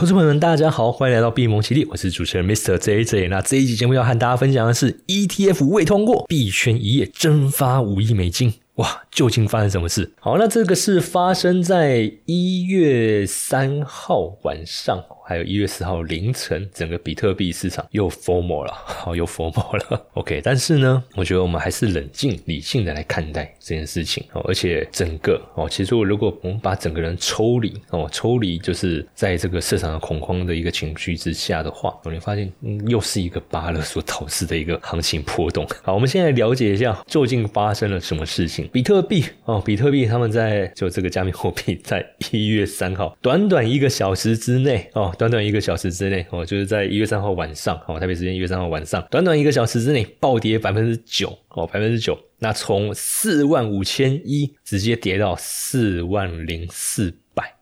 投资朋友们，大家好，欢迎来到必蒙奇力，我是主持人 Mr. JJ。那这一集节目要和大家分享的是 ETF 未通过，币圈一夜蒸发五亿美金。哇，究竟发生什么事？好，那这个是发生在一月三号晚上。还有一月十号凌晨，整个比特币市场又 formal 了，好又 formal 了。OK，但是呢，我觉得我们还是冷静理性的来看待这件事情哦。而且整个哦，其实我如果我们把整个人抽离哦，抽离就是在这个市场的恐慌的一个情绪之下的话，你会发现嗯，又是一个巴勒所导致的一个行情波动。好，我们现在了解一下究竟发生了什么事情。比特币哦，比特币他们在就这个加密货币在一月三号短短一个小时之内哦。短短一个小时之内，哦，就是在一月三号晚上，哦，台北时间一月三号晚上，短短一个小时之内暴跌百分之九，哦，百分之九，那从四万五千一直接跌到四万零四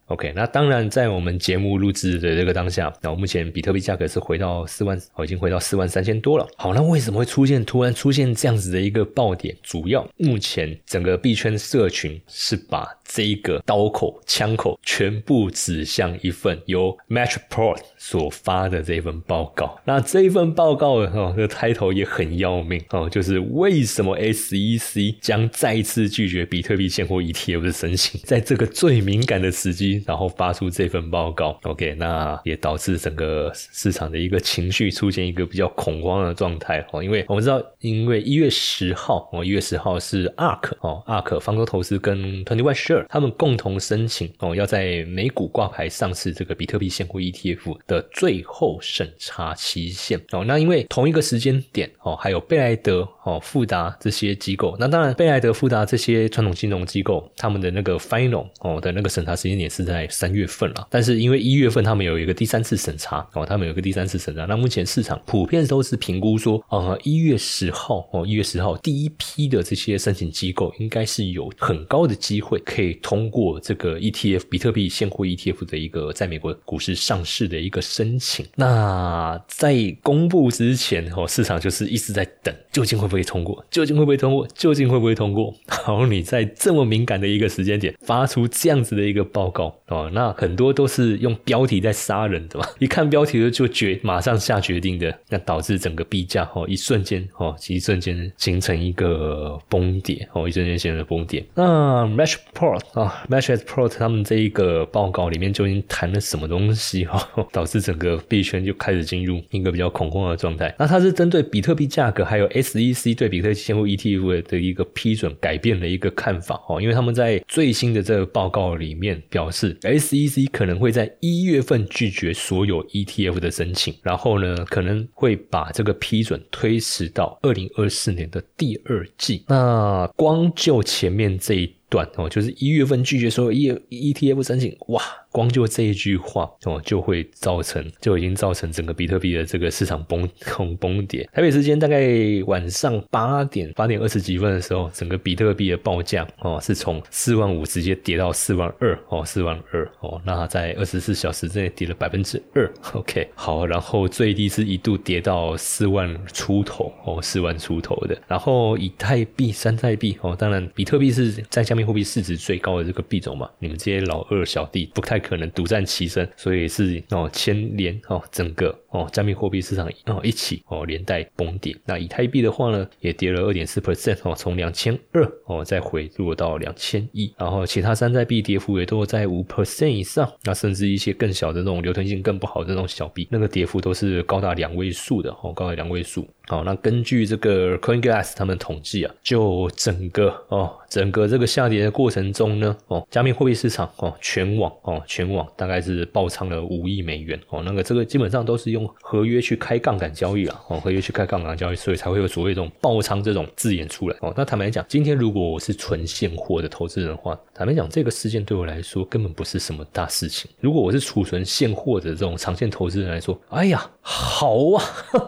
，OK，那当然在我们节目录制的这个当下，那目前比特币价格是回到四万，哦，已经回到四万三千多了。好，那为什么会出现突然出现这样子的一个爆点？主要目前整个币圈社群是把。这一个刀口、枪口全部指向一份由 Matchport 所发的这份报告。那这一份报告哦，这开头也很要命哦，就是为什么 SEC 将再次拒绝比特币现货 ETF 的申请，在这个最敏感的时机，然后发出这份报告。OK，那也导致整个市场的一个情绪出现一个比较恐慌的状态哦。因为我们知道，因为一月十号哦，一月十号是 ARK 哦，ARK 方舟投资跟 Twenty One Share。他们共同申请哦，要在美股挂牌上市这个比特币现货 ETF 的最后审查期限哦。那因为同一个时间点哦，还有贝莱德哦、富达这些机构，那当然贝莱德、富达这些传统金融机构，他们的那个 final 哦的那个审查时间点是在三月份了。但是因为一月份他们有一个第三次审查哦，他们有一个第三次审查。那目前市场普遍都是评估说，呃，一月十号哦，一月十号第一批的这些申请机构应该是有很高的机会可以。通过这个 ETF 比特币现货 ETF 的一个在美国股市上市的一个申请，那在公布之前哦，市场就是一直在等，究竟会不会通过？究竟会不会通过？究竟会不会通过？好，你在这么敏感的一个时间点发出这样子的一个报告哦，那很多都是用标题在杀人的嘛，一看标题就就决马上下决定的，那导致整个币价哦一瞬间哦，一瞬间形成一个崩跌哦，一瞬间形成崩跌。那 Matchport。啊，Matchport 他们这一个报告里面究竟谈了什么东西哈，导致整个币圈就开始进入一个比较恐慌的状态。那它是针对比特币价格还有 SEC 对比特币现货 ETF 的一个批准改变了一个看法哦，因为他们在最新的这个报告里面表示，SEC 可能会在一月份拒绝所有 ETF 的申请，然后呢可能会把这个批准推迟到二零二四年的第二季。那光就前面这一。段哦，就是一月份拒绝所有 E E T F 申请，哇！光就这一句话哦，就会造成就已经造成整个比特币的这个市场崩崩崩跌。台北时间大概晚上八点八点二十几分的时候，整个比特币的报价哦是从四万五直接跌到四万二哦，四万二哦，那在二十四小时之内跌了百分之二。OK，好，然后最低是一度跌到四万出头哦，四万出头的。然后以太币、山寨币哦，当然比特币是在加密货币市值最高的这个币种嘛，你们这些老二小弟不太。可能独占其身，所以是哦牵连哦整个哦加密货币市场哦一起哦连带崩跌。那以太币的话呢，也跌了二点四 percent 哦，从两千二哦再回落到两千一。然后其他山寨币跌幅也都在五 percent 以上，那甚至一些更小的那种流通性更不好的那种小币，那个跌幅都是高达两位数的哦，高达两位数。好，那根据这个 CoinGlass 他们统计啊，就整个哦，整个这个下跌的过程中呢，哦，加密货币市场哦，全网哦，全网大概是爆仓了五亿美元哦，那个这个基本上都是用合约去开杠杆交易啊，哦，合约去开杠杆交易，所以才会有所谓这种爆仓这种字眼出来哦。那坦白讲，今天如果我是纯现货的投资人的话，坦白讲，这个事件对我来说根本不是什么大事情。如果我是储存现货的这种长线投资人来说，哎呀，好啊，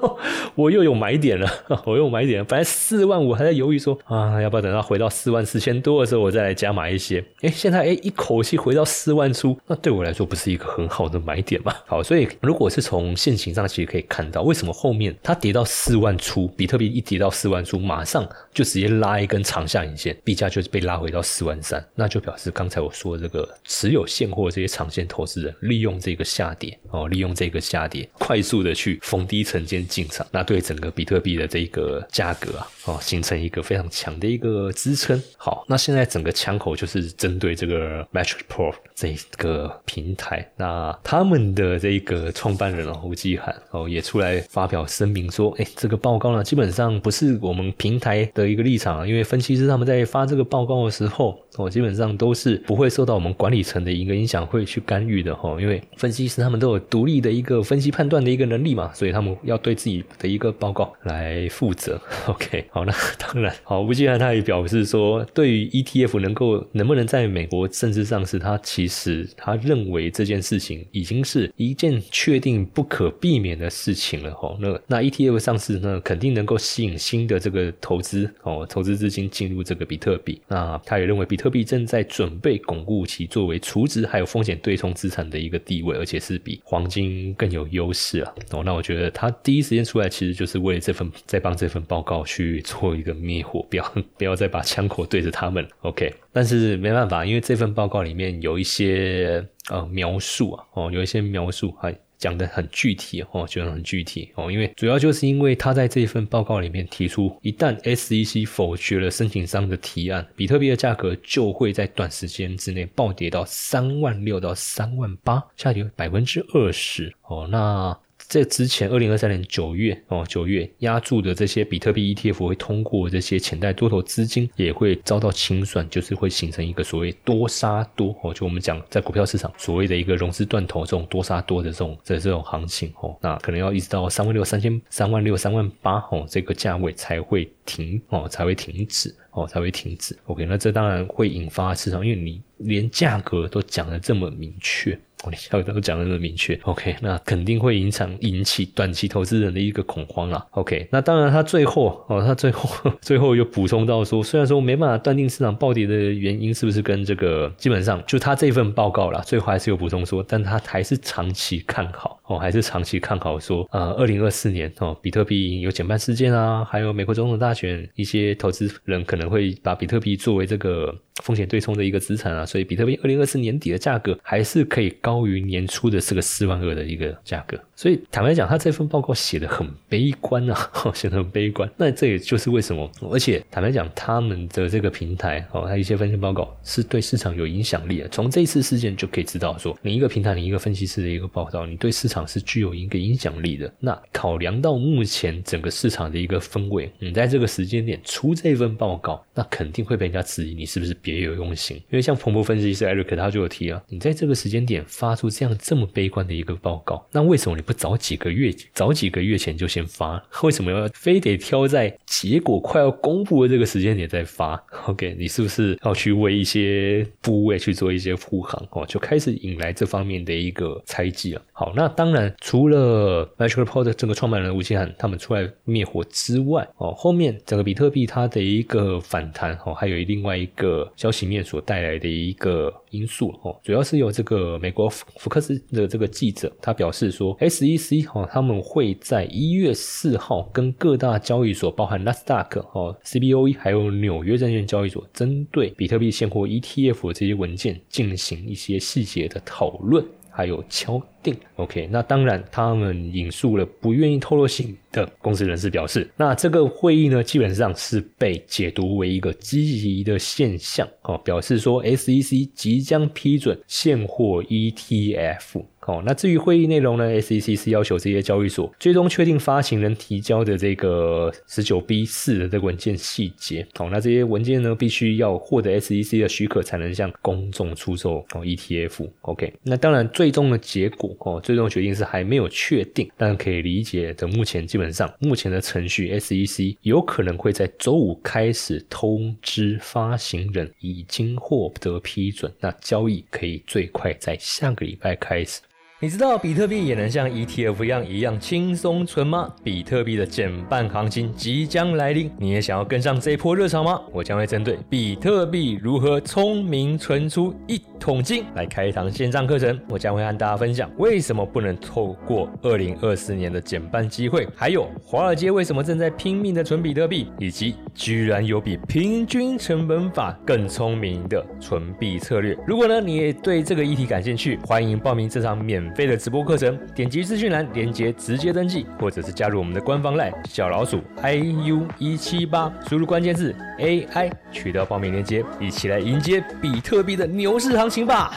我又有买。买点了，我又买点了。本来四万五还在犹豫说啊，要不要等到回到四万四千多的时候，我再来加买一些？哎，现在哎一口气回到四万出，那对我来说不是一个很好的买点嘛？好，所以如果是从现行上其实可以看到，为什么后面它跌到四万出，比特币一跌到四万出，马上就直接拉一根长下影线，币价就是被拉回到四万三，那就表示刚才我说的这个持有现货这些长线投资人利用这个下跌哦，利用这个下跌快速的去逢低承接进场，那对整个比特币的这一个价格啊哦形成一个非常强的一个支撑。好，那现在整个枪口就是针对这个 MatrixPro 这一个平台，那他们的这个创办人哦吴继涵哦也出来发表声明说，哎，这个报告呢基本上不是我们平台的一个立场，因为分析师他们在发这个报告的时候哦基本上都是不会受到我们管理层的一个影响会去干预的哈，因为分析师他们都有独立的一个分析判断的一个能力嘛，所以他们要对自己的一个报告来负责。OK，好，那当然好，吴继涵他也表示说，对于 ETF 能够能不能在美国正式上市，他其实他认为这件事情已经是一件确定不可避免的事情了哈。那那 ETF 上市呢，肯定能够吸引新的这个投资哦，投资资金进入这个比特币。那他也认为比特币正在准备巩固其作为储值还有风险对冲资产的一个地位，而且是比黄金更有优势啊。哦，那我觉得他第一时间出来，其实就是为这份在帮这份报告去做一个灭火，不要不要再把枪口对着他们。OK，但是没办法，因为这份报告里面有一些呃描述啊，哦，有一些描述还讲得很具体哦，讲的很具体哦，因为主要就是因为他在这份报告里面提出，一旦 SEC 否决了申请商的提案，比特币的价格就会在短时间之内暴跌到三万六到三万八，下跌百分之二十哦，那。在之前，二零二三年九月哦，九月压住的这些比特币 ETF 会通过这些潜在多头资金，也会遭到清算，就是会形成一个所谓多杀多哦，就我们讲在股票市场所谓的一个融资断头这种多杀多的这种的这种行情哦，那可能要一直到三万六、三千、三万六、三万八哦这个价位才会停哦，才会停止哦，才会停止。OK，那这当然会引发市场，因为你连价格都讲的这么明确。我下都讲的那么明确，OK，那肯定会影响引起短期投资人的一个恐慌了，OK，那当然他最后哦，他最后 最后又补充到说，虽然说没办法断定市场暴跌的原因是不是跟这个基本上就他这份报告啦，最后还是有补充说，但他还是长期看好哦，还是长期看好说，呃，二零二四年哦，比特币有减半事件啊，还有美国总统大选，一些投资人可能会把比特币作为这个风险对冲的一个资产啊，所以比特币二零二四年底的价格还是可以高。于年初的这个四万二的一个价格，所以坦白讲，他这份报告写的很悲观啊，写的很悲观。那这也就是为什么，而且坦白讲，他们的这个平台哦，他一些分析报告是对市场有影响力的。从这一次事件就可以知道，说你一个平台，你一个分析师的一个报道，你对市场是具有一个影响力的。那考量到目前整个市场的一个氛围，你在这个时间点出这份报告，那肯定会被人家质疑你是不是别有用心。因为像彭博分析师艾瑞克他就有提啊，你在这个时间点。发出这样这么悲观的一个报告，那为什么你不早几个月、早几个月前就先发？为什么要非得挑在结果快要公布的这个时间点再发？OK，你是不是要去为一些部位去做一些护航？哦，就开始引来这方面的一个猜忌了。好，那当然除了 MicroPort 这个创办人吴奇涵他们出来灭火之外，哦，后面整个比特币它的一个反弹，哦，还有另外一个消息面所带来的一个因素，哦，主要是由这个美国。福福克斯的这个记者，他表示说，SEC 哈他们会在一月四号跟各大交易所，包含纳斯达克、哦 CBOE 还有纽约证券交易所，针对比特币现货 ETF 这些文件进行一些细节的讨论，还有敲定。OK，那当然他们引述了不愿意透露姓的公司人士表示，那这个会议呢，基本上是被解读为一个积极的现象，哦，表示说 SEC 即将批准现货 ETF。哦，那至于会议内容呢？SEC 是要求这些交易所最终确定发行人提交的这个十九 B 四的这个文件细节。哦，那这些文件呢，必须要获得 SEC 的许可，才能向公众出售哦 ETF。OK，那当然最终的结果哦，最终决定是还没有确定，但可以理解的。目前基本上目前的程序，SEC 有可能会在周五开始通知发行人已经获得批准，那交易可以最快在下个礼拜开始。你知道比特币也能像 ETF 一样一样轻松存吗？比特币的减半行情即将来临，你也想要跟上这一波热潮吗？我将会针对比特币如何聪明存出一桶金来开一堂线上课程。我将会和大家分享为什么不能透过二零二四年的减半机会，还有华尔街为什么正在拼命的存比特币，以及居然有比平均成本法更聪明的存币策略。如果呢你也对这个议题感兴趣，欢迎报名这场免。费的直播课程，点击资讯栏链接直接登记，或者是加入我们的官方 LINE 小老鼠 iu 一七八，输入关键字 AI 取得报名链接，一起来迎接比特币的牛市行情吧！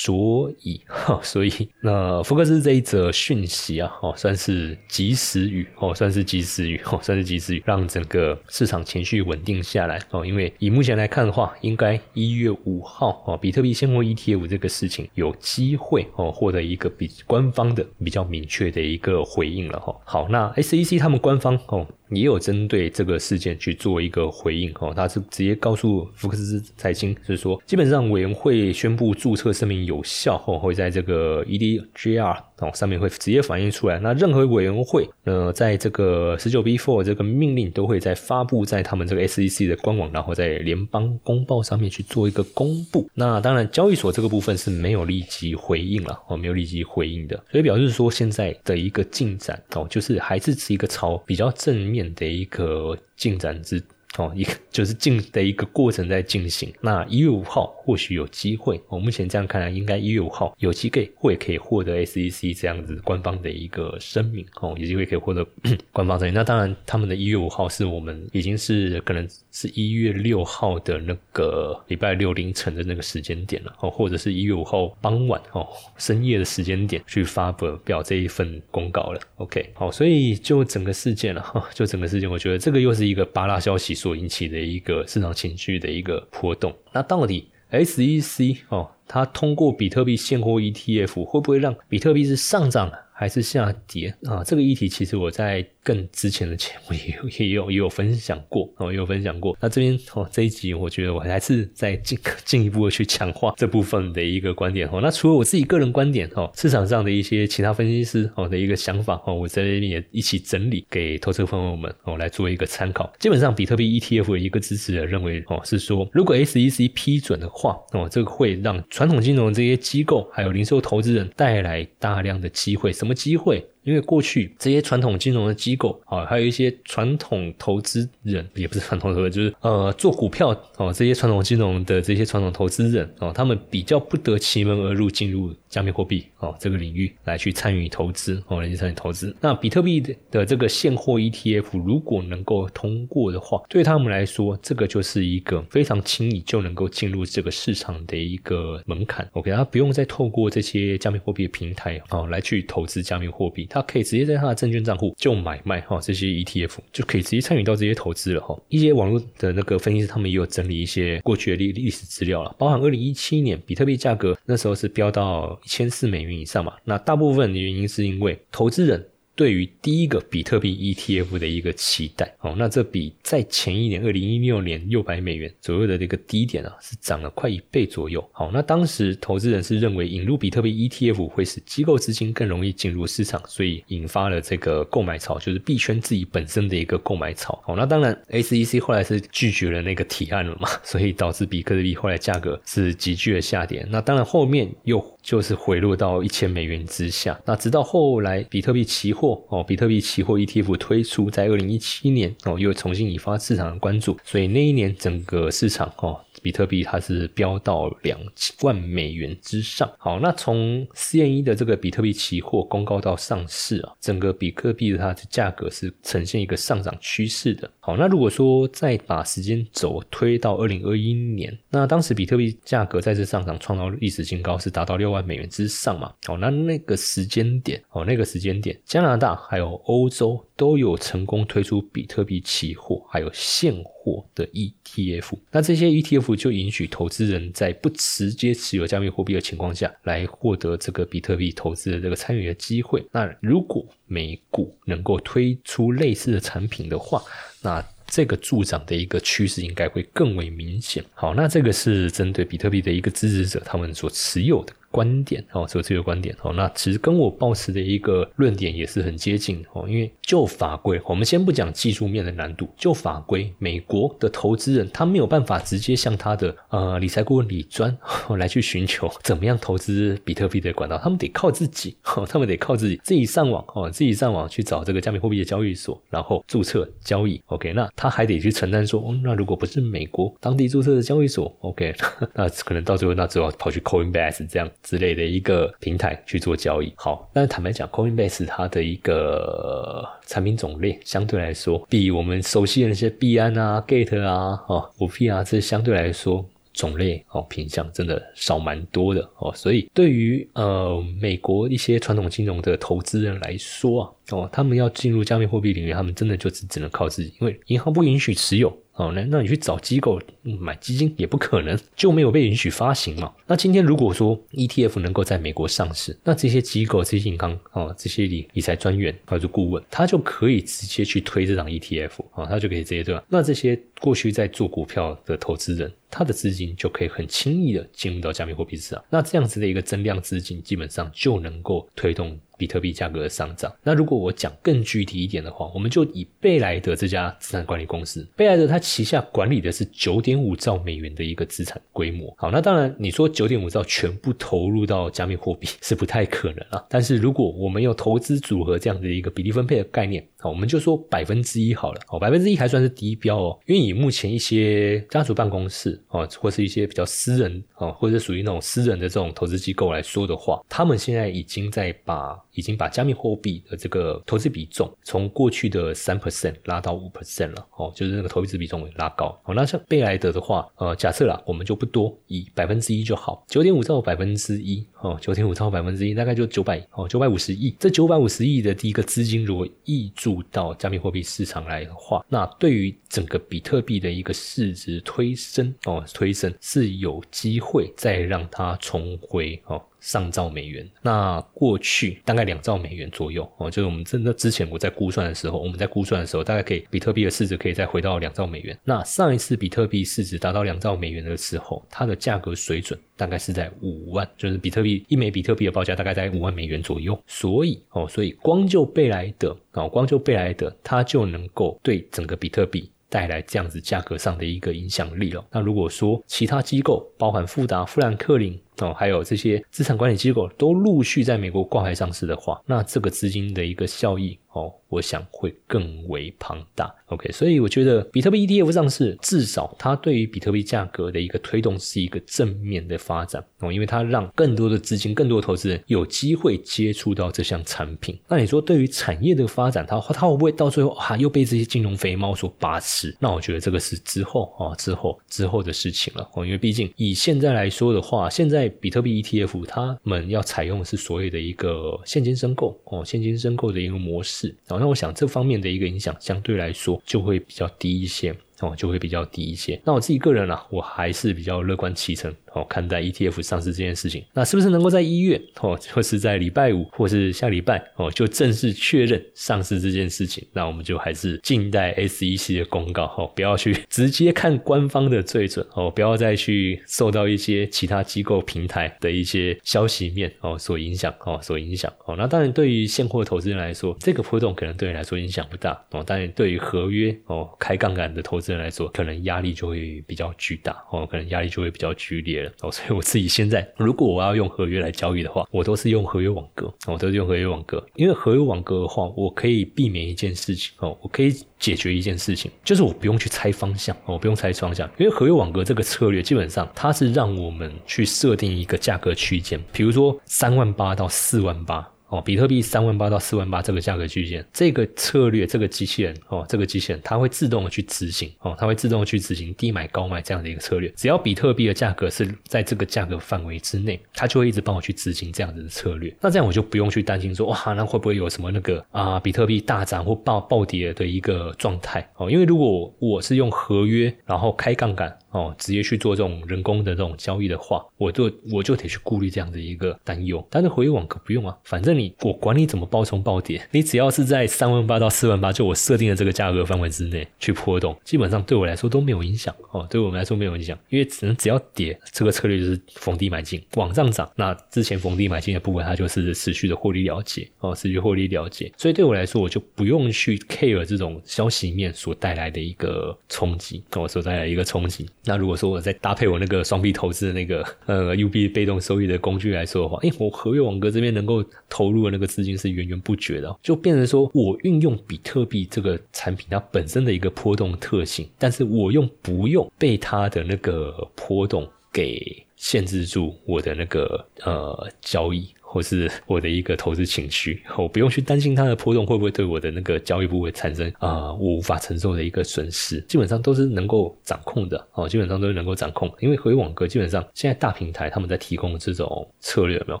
所以，哈，所以那福克斯这一则讯息啊，哦，算是及时雨，哦，算是及时雨，哦，算是及时雨，让整个市场情绪稳定下来，哦，因为以目前来看的话，应该一月五号，哦，比特币现货 ETF 这个事情有机会，哦，获得一个比官方的比较明确的一个回应了，哈。好，那 SEC 他们官方，哦。也有针对这个事件去做一个回应哦，他是直接告诉福克斯财经，就是说，基本上委员会宣布注册声明有效后，会在这个 EDGR 哦上面会直接反映出来。那任何委员会呃，在这个十九 B four 这个命令都会在发布在他们这个 SEC 的官网，然后在联邦公报上面去做一个公布。那当然，交易所这个部分是没有立即回应了哦，没有立即回应的，所以表示说现在的一个进展哦，就是还是是一个朝比较正面。的一个进展之。哦，一个 就是进的一个过程在进行。那一月五号或许有机会，我目前这样看来，应该一月五号有机会会可以获得 SEC 这样子官方的一个声明哦，有机会可以获得 官方声明。那当然，他们的一月五号是我们已经是可能是一月六号的那个礼拜六凌晨的那个时间点了哦，或者是一月五号傍晚哦深夜的时间点去发表表这一份公告了。OK，好，所以就整个事件了哈，就整个事件，我觉得这个又是一个巴拉消息。所引起的一个市场情绪的一个波动，那到底 SEC 哦，它通过比特币现货 ETF 会不会让比特币是上涨还是下跌啊？这个议题其实我在。更之前的节目也有 也有也有分享过哦，也有分享过。那这边哦这一集，我觉得我还是再进进一步的去强化这部分的一个观点哦。那除了我自己个人观点哦，市场上的一些其他分析师哦的一个想法哦，我在这边也一起整理给投资朋友们哦来做一个参考。基本上，比特币 ETF 的一个支持者认为哦是说，如果 SEC 批准的话哦，这个会让传统金融这些机构还有零售投资人带来大量的机会。什么机会？因为过去这些传统金融的机构啊，还有一些传统投资人，也不是传统投资，就是呃做股票哦，这些传统金融的这些传统投资人哦，他们比较不得其门而入进入加密货币哦这个领域来去参与投资哦，来去参与投资。那比特币的的这个现货 ETF 如果能够通过的话，对他们来说，这个就是一个非常轻易就能够进入这个市场的一个门槛。OK，他不用再透过这些加密货币的平台哦来去投资加密货币。他他可以直接在他的证券账户就买卖哈这些 ETF，就可以直接参与到这些投资了哈。一些网络的那个分析师他们也有整理一些过去的历历史资料了，包含二零一七年比特币价格那时候是飙到一千四美元以上嘛，那大部分的原因是因为投资人。对于第一个比特币 ETF 的一个期待，哦，那这比在前一年二零一六年六百美元左右的这个低点啊，是涨了快一倍左右。好，那当时投资人是认为引入比特币 ETF 会使机构资金更容易进入市场，所以引发了这个购买潮，就是币圈自己本身的一个购买潮。好，那当然 SEC 后来是拒绝了那个提案了嘛，所以导致比特币后来价格是急剧的下跌。那当然后面又就是回落到一千美元之下。那直到后来比特币期货。哦，比特币期货 ETF 推出在二零一七年哦，又重新引发市场的关注，所以那一年整个市场哦。比特币它是飙到两万美元之上。好，那从 CME 的这个比特币期货公告到上市啊，整个比特币的它的价格是呈现一个上涨趋势的。好，那如果说再把时间轴推到二零二一年，那当时比特币价格再次上涨，创造历史新高，是达到六万美元之上嘛？好，那那个时间点，哦，那个时间点，加拿大还有欧洲都有成功推出比特币期货，还有现货的 ETF。那这些 ETF。就允许投资人在不直接持有加密货币的情况下来获得这个比特币投资的这个参与的机会。那如果美股能够推出类似的产品的话，那这个助长的一个趋势应该会更为明显。好，那这个是针对比特币的一个支持者他们所持有的。观点哦，所持有观点哦，那其实跟我抱持的一个论点也是很接近哦。因为就法规，我们先不讲技术面的难度，就法规，美国的投资人他没有办法直接向他的呃理财顾问李专来去寻求怎么样投资比特币的管道，他们得靠自己，哦他们得靠自己自己上网哦，自己上网去找这个加密货币的交易所，然后注册交易。OK，那他还得去承担说，哦那如果不是美国当地注册的交易所，OK，那可能到最后那只好跑去 Coinbase 这样。之类的一个平台去做交易，好，但坦白讲，Coinbase 它的一个产品种类相对来说，比我们熟悉的那些币安啊、Gate 啊、哦、五 P 啊，这相对来说种类哦品相真的少蛮多的哦，所以对于呃美国一些传统金融的投资人来说啊，哦，他们要进入加密货币领域，他们真的就只只能靠自己，因为银行不允许持有。哦，那那你去找机构买基金也不可能，就没有被允许发行嘛。那今天如果说 ETF 能够在美国上市，那这些机构、这些银行哦，这些理理财专员或者顾问，他就可以直接去推这张 ETF 啊，他就可以直接对吧？那这些过去在做股票的投资人，他的资金就可以很轻易的进入到加密货币市场。那这样子的一个增量资金，基本上就能够推动。比特币价格的上涨。那如果我讲更具体一点的话，我们就以贝莱德这家资产管理公司，贝莱德它旗下管理的是九点五兆美元的一个资产规模。好，那当然你说九点五兆全部投入到加密货币是不太可能啊。但是如果我们有投资组合这样的一个比例分配的概念，好，我们就说百分之一好了。好，百分之一还算是低标哦，因为以目前一些家族办公室哦，或是一些比较私人哦，或者属于那种私人的这种投资机构来说的话，他们现在已经在把。已经把加密货币的这个投资比重从过去的三 percent 拉到五 percent 了，哦，就是那个投资比重拉高。哦，那像贝莱德的话，呃，假设啦，我们就不多，以百分之一就好，九点五兆百分之一，哦，九点五兆百分之一，大概就九百，哦，九百五十亿。这九百五十亿的第一个资金如果溢注到加密货币市场来的话，那对于整个比特币的一个市值推升，哦，推升是有机会再让它重回，哦。上兆美元，那过去大概两兆美元左右哦，就是我们真的之前我在估算的时候，我们在估算的时候，大概可以比特币的市值可以再回到两兆美元。那上一次比特币市值达到两兆美元的时候，它的价格水准大概是在五万，就是比特币一枚比特币的报价大概在五万美元左右。所以哦，所以光就贝莱德哦，光就贝莱德，它就能够对整个比特币。带来这样子价格上的一个影响力了。那如果说其他机构，包含富达、富兰克林哦，还有这些资产管理机构，都陆续在美国挂牌上市的话，那这个资金的一个效益哦。我想会更为庞大，OK，所以我觉得比特币 ETF 上市，至少它对于比特币价格的一个推动是一个正面的发展哦，因为它让更多的资金、更多的投资人有机会接触到这项产品。那你说对于产业的发展，它它会不会到最后啊又被这些金融肥猫所把持？那我觉得这个是之后啊之后之后的事情了哦，因为毕竟以现在来说的话，现在比特币 ETF 他们要采用的是所谓的一个现金申购哦，现金申购的一个模式然哦。那我想这方面的一个影响相对来说就会比较低一些。哦，就会比较低一些。那我自己个人啊，我还是比较乐观其成哦，看待 ETF 上市这件事情。那是不是能够在一月哦，或是在礼拜五，或是下礼拜哦，就正式确认上市这件事情？那我们就还是静待 SEC 的公告哦，不要去直接看官方的最准哦，不要再去受到一些其他机构平台的一些消息面哦所影响哦，所影响哦。那当然，对于现货投资人来说，这个波动可能对你来说影响不大哦。当然，对于合约哦开杠杆的投资。人来说，可能压力就会比较巨大哦，可能压力就会比较剧烈了哦。所以我自己现在，如果我要用合约来交易的话，我都是用合约网格，我都是用合约网格，因为合约网格的话，我可以避免一件事情哦，我可以解决一件事情，就是我不用去猜方向哦，不用猜方向，因为合约网格这个策略基本上它是让我们去设定一个价格区间，比如说三万八到四万八。哦，比特币三万八到四万八这个价格区间，这个策略，这个机器人哦，这个机器人它会自动的去执行哦，它会自动的去执行低买高卖这样的一个策略。只要比特币的价格是在这个价格范围之内，它就会一直帮我去执行这样子的策略。那这样我就不用去担心说哇，那会不会有什么那个啊，比特币大涨或暴暴跌的一个状态哦？因为如果我是用合约，然后开杠杆。哦，直接去做这种人工的这种交易的话，我就我就得去顾虑这样的一个担忧。但是回网可不用啊，反正你我管你怎么暴冲暴跌，你只要是在三万八到四万八，就我设定的这个价格范围之内去波动，基本上对我来说都没有影响哦，对我们来说没有影响，因为只能只要跌，这个策略就是逢低买进，往上涨，那之前逢低买进的部分它就是持续的获利了结哦，持续获利了结，所以对我来说我就不用去 care 这种消息面所带来的一个冲击，哦，所带来一个冲击。那如果说我再搭配我那个双币投资的那个呃 UB 被动收益的工具来说的话，哎，我合约网格这边能够投投入的那个资金是源源不绝的，就变成说我运用比特币这个产品它本身的一个波动特性，但是我用不用被它的那个波动给限制住我的那个呃交易。或是我的一个投资情绪，我不用去担心它的波动会不会对我的那个交易部位产生啊我无法承受的一个损失，基本上都是能够掌控的哦，基本上都是能够掌控。因为回网格基本上现在大平台他们在提供的这种策略有没有，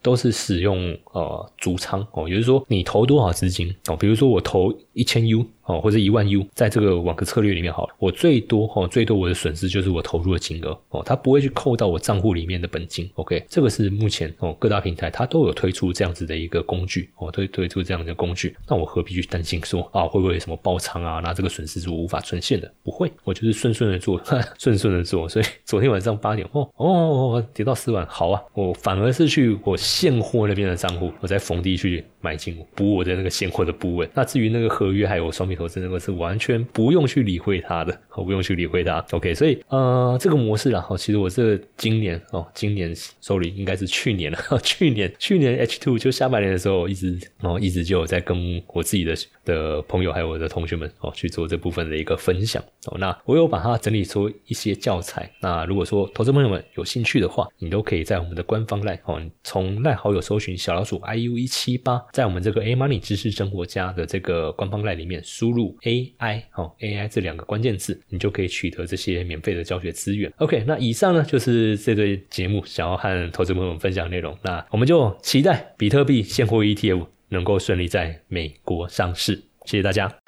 都是使用呃足仓哦，也就是说你投多少资金哦，比如说我投一千 U 哦，或者一万 U，在这个网格策略里面好了，我最多哦最多我的损失就是我投入的金额哦，它不会去扣到我账户里面的本金。OK，这个是目前哦各大平台它都有。推出这样子的一个工具，哦，推推出这样的工具，那我何必去担心说啊，会不会有什么爆仓啊？那这个损失是我无法呈现的，不会，我就是顺顺的做，顺顺的做。所以昨天晚上八点，哦哦哦，跌到四万，好啊，我反而是去我现货那边的账户，我在逢低去买进补我的那个现货的部位。那至于那个合约还有双面投资，那个是完全不用去理会它的，哦不用去理会它。OK，所以呃，这个模式啦，哦，其实我这今年哦，今年手里应该是去年了，去 年去年。H two 就下半年的时候，一直哦一直就有在跟我自己的的朋友还有我的同学们哦去做这部分的一个分享哦。那我有把它整理出一些教材。那如果说投资朋友们有兴趣的话，你都可以在我们的官方赖哦，从赖好友搜寻小老鼠 I U 一七八，在我们这个 A Money 知识生活家的这个官方赖里面输入 A I 哦 A I 这两个关键字，你就可以取得这些免费的教学资源。OK，那以上呢就是这对节目想要和投资朋友们分享的内容。那我们就期待。比特币现货 ETF 能够顺利在美国上市，谢谢大家。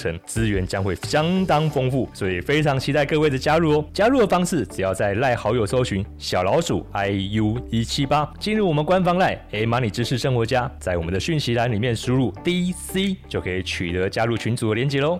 资源将会相当丰富，所以非常期待各位的加入哦！加入的方式只要在赖好友搜寻小老鼠 i u 一七八，进入我们官方赖 A Money 知识生活家，在我们的讯息栏里面输入 D C 就可以取得加入群组的连接喽。